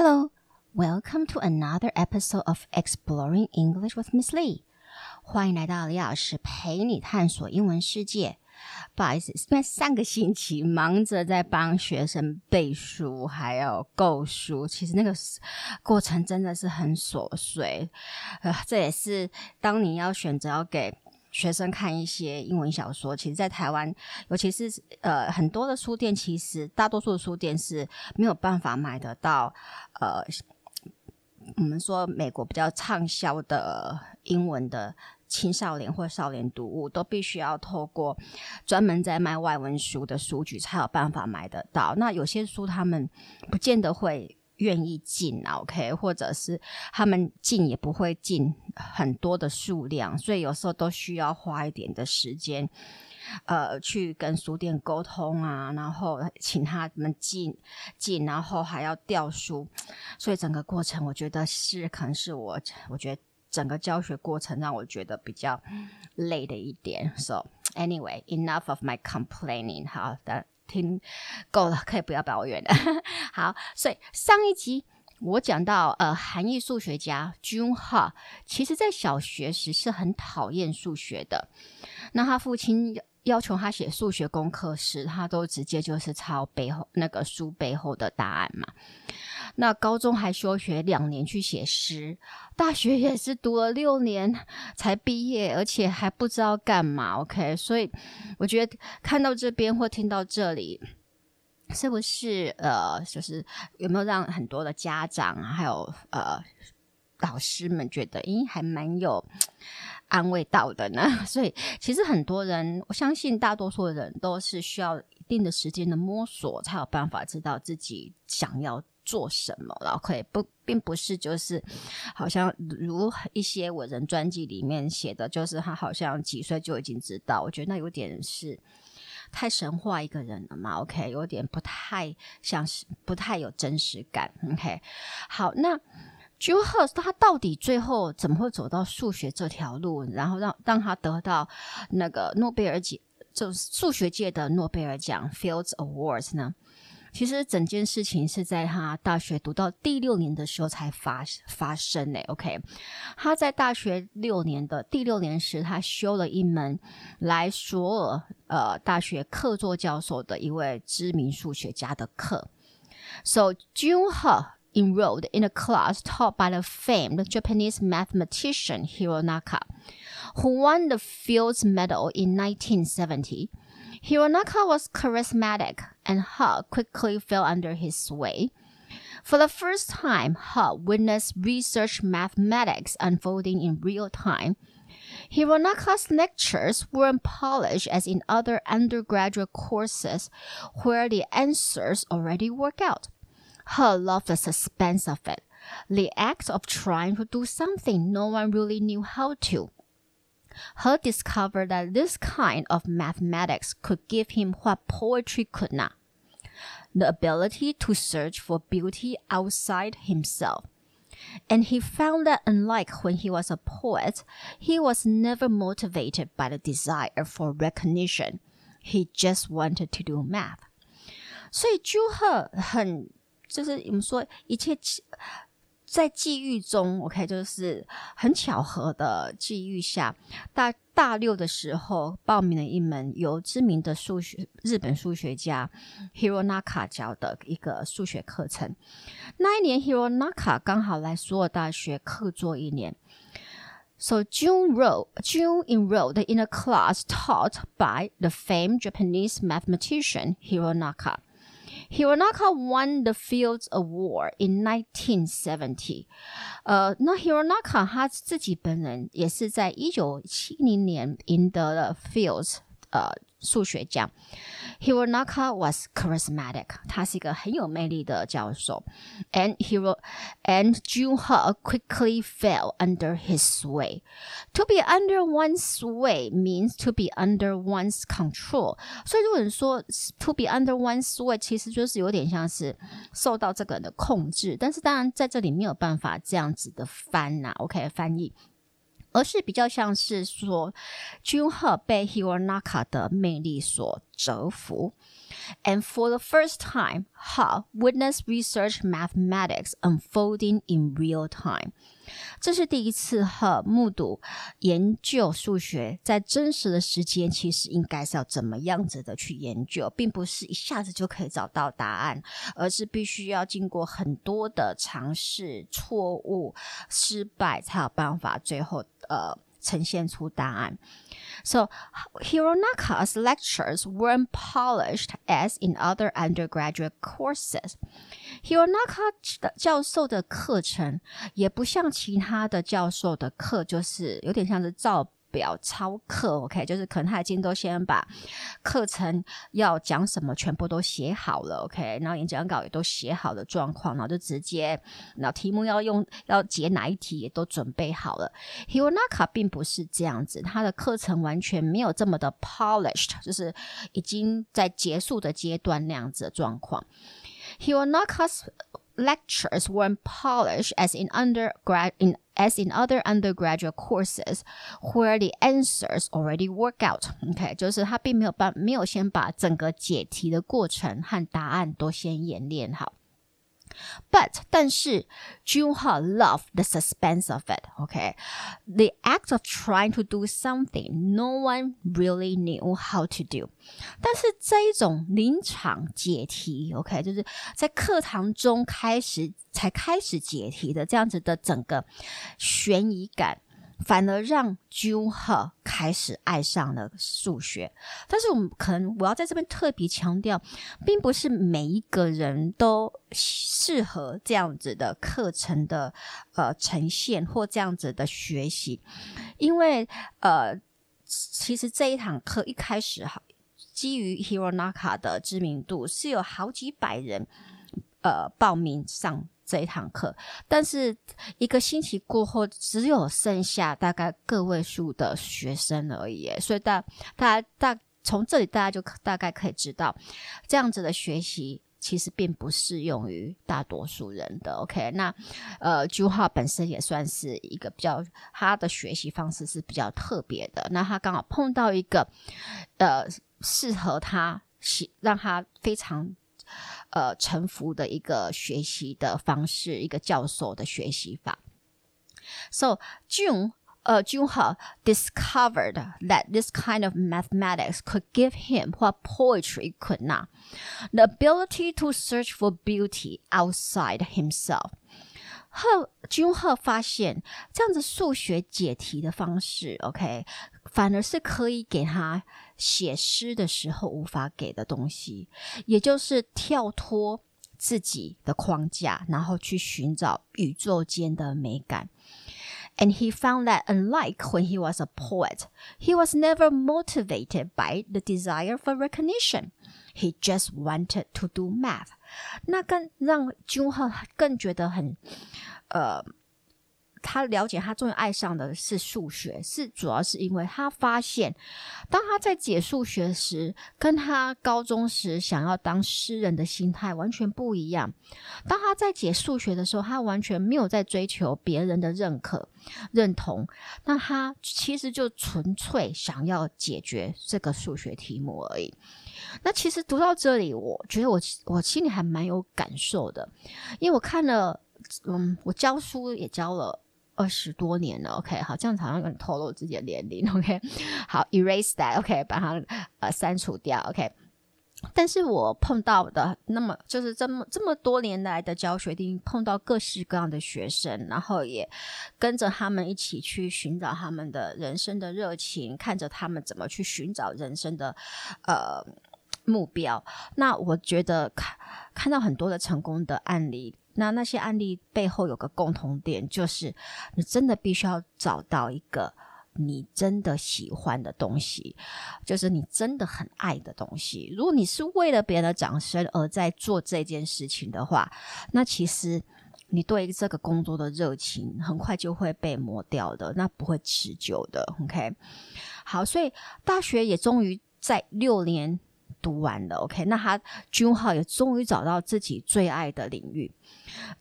Hello, welcome to another episode of Exploring English with Miss Lee. 欢迎来到李老师陪你探索英文世界。不好意思，因为上个星期忙着在帮学生背书，还有购书，其实那个过程真的是很琐碎。呃，这也是当你要选择要给。学生看一些英文小说，其实，在台湾，尤其是呃很多的书店，其实大多数的书店是没有办法买得到。呃，我们说美国比较畅销的英文的青少年或少年读物，都必须要透过专门在卖外文书的书局才有办法买得到。那有些书他们不见得会。愿意进，OK，或者是他们进也不会进很多的数量，所以有时候都需要花一点的时间，呃，去跟书店沟通啊，然后请他们进进，然后还要调书，所以整个过程我觉得是可能是我，我觉得整个教学过程让我觉得比较累的一点。So anyway, enough of my complaining. 好的。听够了，可以不要抱怨了。好，所以上一集我讲到，呃，韩裔数学家 Jun Ha，其实在小学时是很讨厌数学的。那他父亲要求他写数学功课时，他都直接就是抄背后那个书背后的答案嘛。那高中还休学两年去写诗，大学也是读了六年才毕业，而且还不知道干嘛。OK，所以我觉得看到这边或听到这里，是不是呃，就是有没有让很多的家长还有呃老师们觉得，咦，还蛮有安慰到的呢？所以其实很多人，我相信大多数的人都是需要一定的时间的摸索，才有办法知道自己想要。做什么了？可以不，并不是就是，好像如一些伟人传记里面写的，就是他好像几岁就已经知道。我觉得那有点是太神话一个人了嘛。OK，有点不太像是，不太有真实感。OK，好，那 Jun He 他到底最后怎么会走到数学这条路，然后让让他得到那个诺贝尔奖，就是数学界的诺贝尔奖 Fields Awards 呢？其实整件事情是在他大学读到第六年的时候才发发生的。OK，他在大学六年的第六年时，他修了一门来索尔呃大学客座教授的一位知名数学家的课。So Jun He enrolled in a class taught by the famed Japanese mathematician Hironaka, who won the Fields Medal in 1970. Hironaka was charismatic, and He quickly fell under his sway. For the first time, He witnessed research mathematics unfolding in real time. Hironaka's lectures weren't polished as in other undergraduate courses where the answers already work out. He loved the suspense of it, the act of trying to do something no one really knew how to. He discovered that this kind of mathematics could give him what poetry could not the ability to search for beauty outside himself. And he found that unlike when he was a poet, he was never motivated by the desire for recognition. He just wanted to do math. 所以 Jun He 很就是我们说一切。 在际遇中，OK，就是很巧合的际遇下，大大六的时候报名了一门由知名的数学日本数学家 Hironaka 教的一个数学课程。那一年，Hironaka 刚好来索尔大学客座一年，So Jun wrote, Jun enrolled in a class taught by the famed Japanese mathematician Hironaka. Hironaka won the Fields Award in 1970。呃，那 Hironaka 他自己本人也是在一九七零年赢得了 Fields 呃数学奖。Hironaka was charismatic，他是一个很有魅力的教授。And Hiro and Jun He quickly fell under his sway. To be under one's sway means to be under one's control。所以如果你说 to be under one's sway，其实就是有点像是受到这个人的控制。但是当然在这里没有办法这样子的翻呐、啊。OK，翻译。 而是比较像是说君鹤被 Hironaka 的魅力所折服。And for the first time, Ha witness research mathematics unfolding in real time. 这是第一次哈目睹研究数学在真实的时间，其实应该是要怎么样子的去研究，并不是一下子就可以找到答案，而是必须要经过很多的尝试、错误、失败，才有办法最后呃呈现出答案。So Hironaka's lectures weren't polished as in other undergraduate courses. Hironaka 的教授的课程也不像其他的教授的课，就是有点像是照 表操课，OK，就是可能他已经都先把课程要讲什么全部都写好了，OK，然后演讲稿也都写好了状况，然后就直接，然后题目要用要解哪一题也都准备好了。Hironaka 并不是这样子，他的课程完全没有这么的 polished，就是已经在结束的阶段那样子的状况。Hironaka's lectures weren't polished as in undergrad in as in other undergraduate courses where the answers already work out. OK，就是他并没有把没有先把整个解题的过程和答案都先演练好。 But 但是 Junhe loved the suspense of it. Okay, the act of trying to do something no one really knew how to do. 但是这一种临场解题，OK，就是在课堂中开始才开始解题的这样子的整个悬疑感。反而让 Junhe 开始爱上了数学，但是我们可能我要在这边特别强调，并不是每一个人都适合这样子的课程的呃呈现或这样子的学习，因为呃，其实这一堂课一开始哈，基于 Hironaka 的知名度，是有好几百人呃报名上。这一堂课，但是一个星期过后，只有剩下大概个位数的学生而已。所以大大家大从这里大家就大概可以知道，这样子的学习其实并不适用于大多数人的。OK，那呃，Junhe 本身也算是一个比较，他的学习方式是比较特别的。那他刚好碰到一个呃适合他喜，让他非常。呃，臣服的一个学习的方式，一个教授的学习法。So June，呃，Junhe discovered that this kind of mathematics could give him what poetry could not: the ability to search for beauty outside himself. 后，Junhe 发现这样子数学解题的方式，OK，反而是可以给他。 写诗的时候无法给的东西，也就是跳脱自己的框架，然后去寻找宇宙间的美感。And he found that unlike when he was a poet, he was never motivated by the desire for recognition. He just wanted to do math. 那更让 Junhe 更觉得很，呃。 他了解，他终于爱上的是数学，是主要是因为他发现，当他在解数学时，跟他高中时想要当诗人的心态完全不一样。当他在解数学的时候，他完全没有在追求别人的认可、认同，那他其实就纯粹想要解决这个数学题目而已。那其实读到这里，我觉得我我心里还蛮有感受的，因为我看了，嗯，我教书也教了。二十多年了，OK，好，这样子好像有点透露自己的年龄，OK，好，erase that，OK，把它呃删除掉，OK。但是我碰到的那么就是这么这么多年来的教学，一定碰到各式各样的学生，然后也跟着他们一起去寻找他们的人生的热情，看着他们怎么去寻找人生的呃目标。那我觉得看看到很多的成功的案例。那那些案例背后有个共同点，就是你真的必须要找到一个你真的喜欢的东西，就是你真的很爱的东西。如果你是为了别人的掌声而在做这件事情的话，那其实你对这个工作的热情很快就会被磨掉的，那不会持久的。OK，好，所以大学也终于在六年读完了。OK，那他 Junha 也终于找到自己最爱的领域。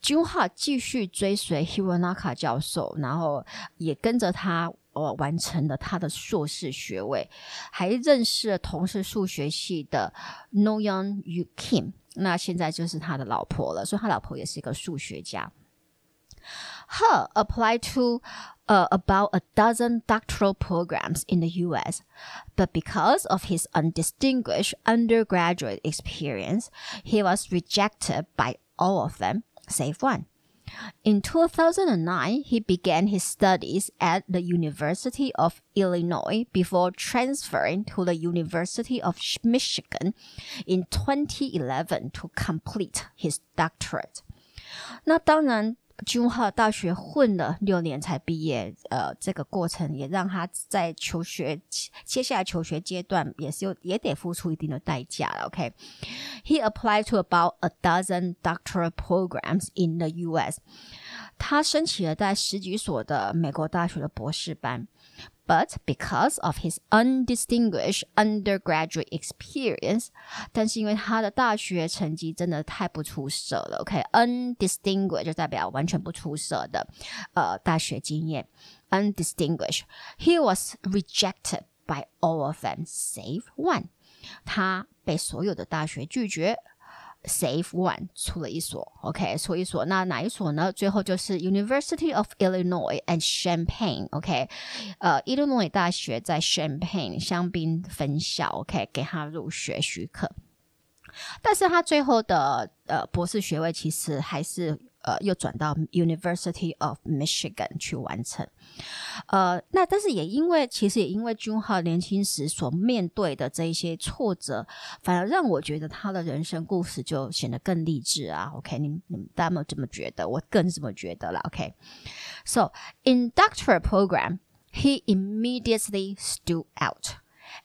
Junha 继续追随 Hironaka 教授，然后也跟着他呃完成了他的硕士学位，还认识了同是数学系的 Noyon Yu Kim，那现在就是他的老婆了，所以他老婆也是一个数学家。He applied to uh, about a dozen doctoral programs in the U.S., but because of his undistinguished undergraduate experience, he was rejected by all of them, save one. In 2009, he began his studies at the University of Illinois before transferring to the University of Michigan in 2011 to complete his doctorate. 那当然。 君浩大学混了六年才毕业，呃，这个过程也让他在求学接下来求学阶段也是有也得付出一定的代价了。OK，he、applied to about a dozen doctoral programs in the U.S. 他申请了在十几所的美国大学的博士班。But because of his undistinguished undergraduate experience，但是因为他的大学成绩真的太不出色了，OK，undistinguished、okay? 就代表完全不出色的，呃，大学经验，undistinguished，he was rejected by all of them save one，他被所有的大学拒绝。 Save one 出了一所，OK，出一所，那哪一所呢？最后就是 University of Illinois and Champaign，OK，呃，Illinois 大学在 Champaign 香槟分校，OK，给他入学许可，但是他最后的呃博士学位其实还是。呃，又转到 University of Michigan 去完成。呃，那但是也因为，其实也因为 Junha 年轻时所面对的这一些挫折，反而让我觉得他的人生故事就显得更励志啊。OK，你你们大家有没有这么觉得？我更这么觉得了。OK，so、okay? in doctoral program, he immediately stood out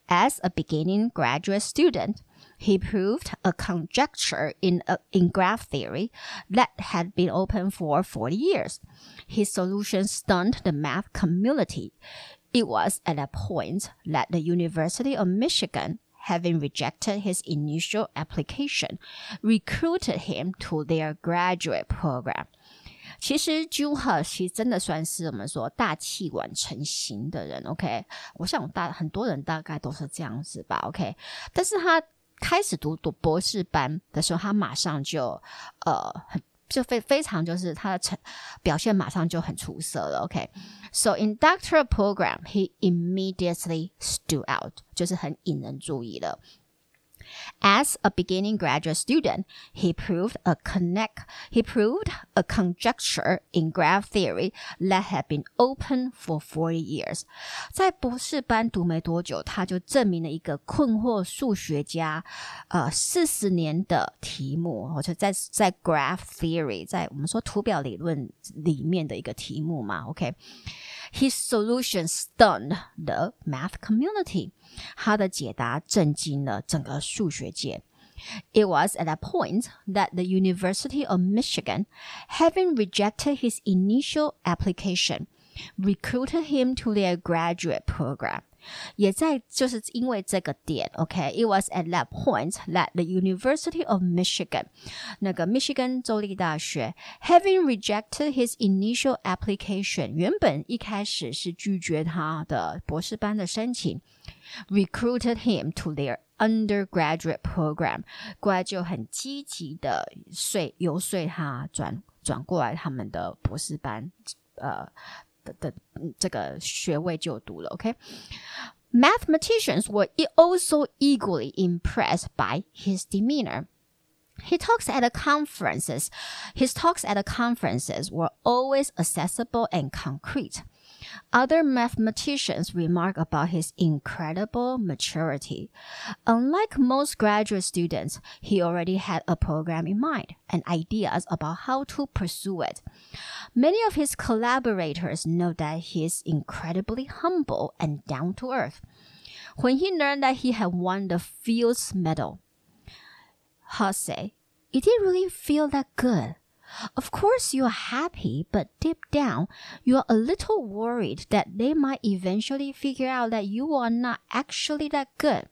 as a beginning graduate student. He proved a conjecture in, uh, in graph theory that had been open for 40 years. His solution stunned the math community. It was at that point that the University of Michigan, having rejected his initial application, recruited him to their graduate program. 其实 Junha 其实真的算是我们说大器晚成型的人，OK？我想大很多人大概都是这样子吧，OK？但是他。 开始读读博士班的时候，他马上就呃很就非非常就是他的成表现马上就很出色了。OK，so、in doctoral program he immediately stood out，就是很引人注意了。As a beginning graduate student, he proved a connect, he proved a conjecture in graph theory that had been open for forty years. 在博士班读没多久，他就证明了一个困惑数学家呃四十年的题目，或者在在 graph theory，在我们说图表理论里面的一个题目嘛。OK。 His solution stunned the math community. 他的解答震惊了整个数学界。It was at that point that the University of Michigan, having rejected his initial application, recruited him to their graduate program. 也在就是因为这个点，OK，it、okay? was at that point that the University of Michigan，那个密西根州立大学，having rejected his initial application，原本一开始是拒绝他的博士班的申请，recruited him to their undergraduate program，过来就很积极的说游说他转转过来他们的博士班，呃。 的的这个学位就读了，OK。Mathematicians were also equally impressed by his demeanor. He talks at the conferences. His talks at the conferences were always accessible and concrete. Other mathematicians remark about his incredible maturity. Unlike most graduate students, he already had a program in mind and ideas about how to pursue it. Many of his collaborators know that he is incredibly humble and down to earth. When he learned that he had won the Fields Medal, said, It didn't really feel that good. Of course, you're happy, but deep down, you're a little worried that they might eventually figure out that you are not actually that good.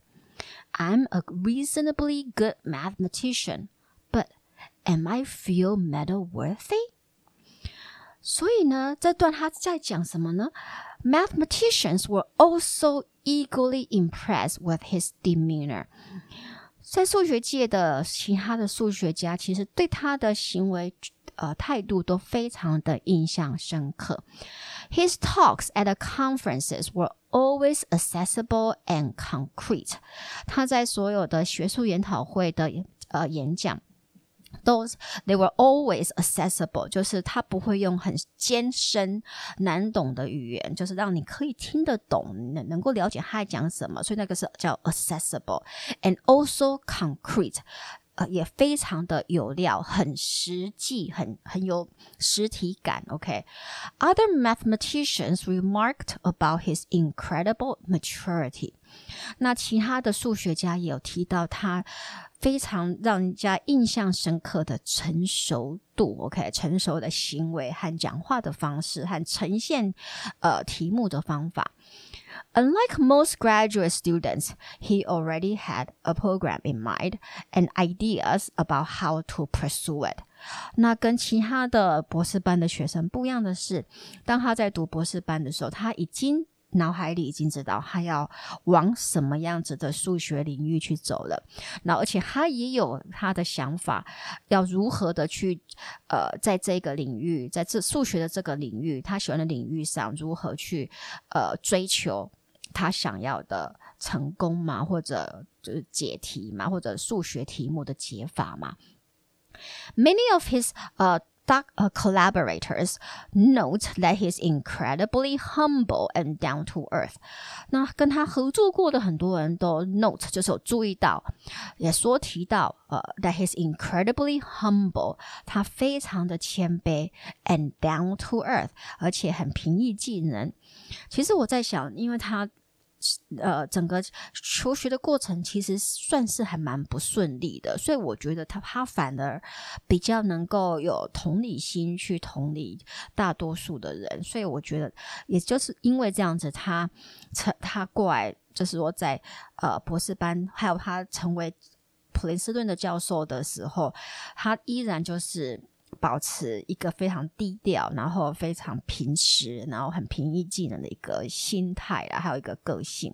I'm a reasonably good mathematician, but am I feel medal worthy? 所以呢，这段他在讲什么呢？Mathematicians were also equally impressed with his demeanor. 在数学界的其他的数学家，其实对他的行为，呃，态度都非常的印象深刻。His talks at the conferences were always accessible and concrete. 他在所有的学术研讨会的呃演讲。都，they were always accessible，就是他不会用很艰深难懂的语言，就是让你可以听得懂，能能够了解他在讲什么，所以那个是叫 accessible，and also concrete。呃，也非常的有料，很实际，很很有实体感。OK，other、okay? mathematicians remarked about his incredible maturity。 那其他的数学家也有提到他非常让人家印象深刻的成熟度。OK，成熟的行为和讲话的方式和呈现呃题目的方法。Unlike most graduate students, he already had a program in mind and ideas about how to pursue it. 那跟其他的博士班的学生不一样的是，当他在读博士班的时候，他已经脑海里已经知道他要往什么样子的数学领域去走了。那而且他也有他的想法，要如何的去呃，在这个领域，在这数学的这个领域，他喜欢的领域上，如何去呃追求。他想要的成功嘛，或者就是解题嘛，或者数学题目的解法嘛。Many of his uh, doc, uh collaborators note that he's incredibly humble and down to earth。那跟他合作过的很多人都 note 就是有注意到，也说提到呃、uh, that he's incredibly humble，他非常的谦卑 and down to earth，而且很平易近人。其实我在想，因为他。 呃，整个求学的过程其实算是还蛮不顺利的，所以我觉得他他反而比较能够有同理心去同理大多数的人，所以我觉得也就是因为这样子，他成他过来就是说在呃博士班，还有他成为普林斯顿的教授的时候，他依然就是。保持一个非常低调，然后非常平实，然后很平易近人的一个心态啦，还有一个个性。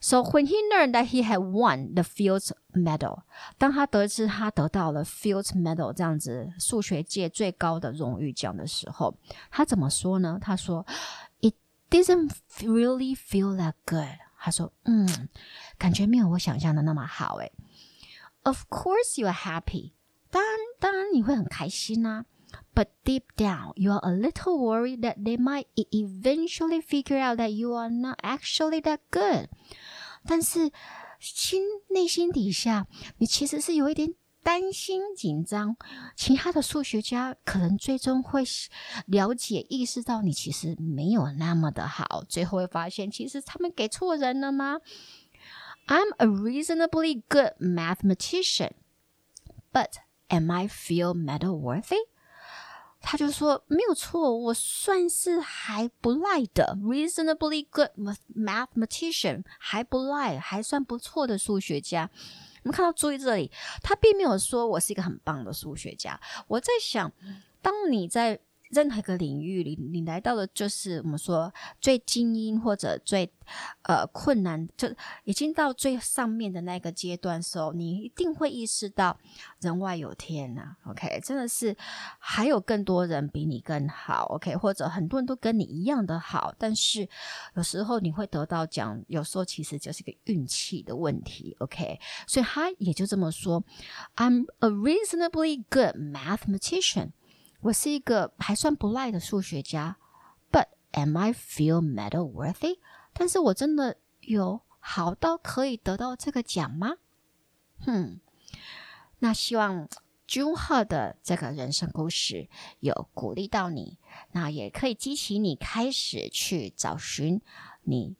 So when he learned that he had won the Fields Medal，当他得知他得到了 Fields Medal 这样子数学界最高的荣誉奖的时候，他怎么说呢？他说：“It didn't really feel that good。”他说：“嗯，感觉没有我想象的那么好。”诶 Of course you are happy。 当然，当然你会很开心呐。But deep down, you are a little worried that they might eventually figure out that you are not actually that good。但是心内心底下，你其实是有一点担心、紧张。其他的数学家可能最终会了解、意识到你其实没有那么的好，最后会发现其实他们给错人了吗？I'm a reasonably good mathematician, but Am I feel medal worthy？他就说没有错，我算是还不赖的，reasonably good mathematician，还不赖，还算不错的数学家。我们看到注意这里，他并没有说我是一个很棒的数学家。我在想，当你在任何一个领域里，你来到的就是我们说最精英或者最呃困难，就已经到最上面的那个阶段的时候，你一定会意识到人外有天呐、OK，真的是还有更多人比你更好。OK，或者很多人都跟你一样的好，但是有时候你会得到奖，有时候其实就是个运气的问题。OK，所以他也就这么说：“I'm a reasonably good mathematician。”我是一个还算不赖的数学家，But am I feel medal worthy？但是我真的有好到可以得到这个奖吗？哼，那希望 Junhe 的这个人生故事有鼓励到你，那也可以激起你开始去找寻你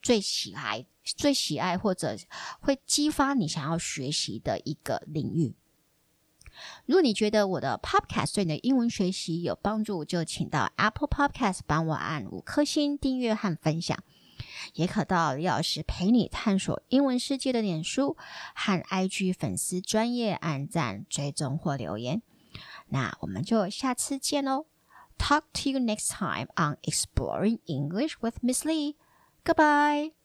最喜爱、最喜爱或者会激发你想要学习的一个领域。如果你觉得我的 Podcast 对你的英文学习有帮助，就请到 Apple Podcast 帮我按五颗星订阅和分享。也可到李老师陪你探索英文世界的脸书和 IG 粉丝专业按赞、追踪或留言。那我们就下次见喽！Talk to you next time on Exploring English with Miss Lee. Goodbye.